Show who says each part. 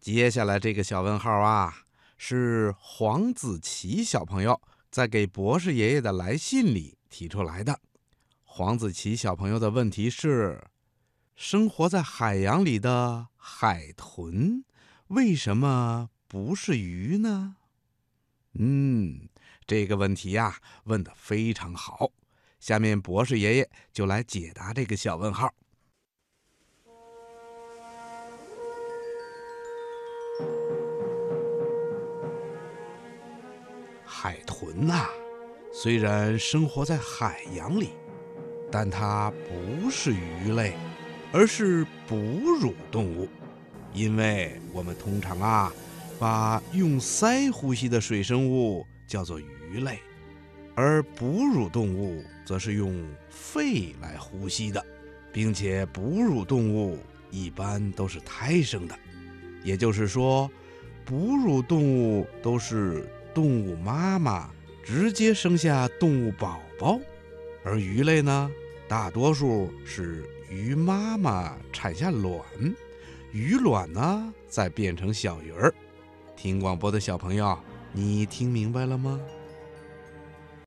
Speaker 1: 接下来这个小问号啊，是黄子琪小朋友在给博士爷爷的来信里提出来的。黄子琪小朋友的问题是：生活在海洋里的海豚为什么不是鱼呢？嗯，这个问题呀，问得非常好。下面博士爷爷就来解答这个小问号。海豚呐、虽然生活在海洋里，但它不是鱼类，而是哺乳动物。因为我们通常啊，把用鳃呼吸的水生物叫做鱼类，而哺乳动物则是用肺来呼吸的，并且哺乳动物一般都是胎生的，也就是说，哺乳动物都是动物妈妈直接生下动物宝宝，而鱼类呢，大多数是鱼妈妈产下卵，鱼卵呢再变成小鱼儿。听广播的小朋友，你听明白了吗？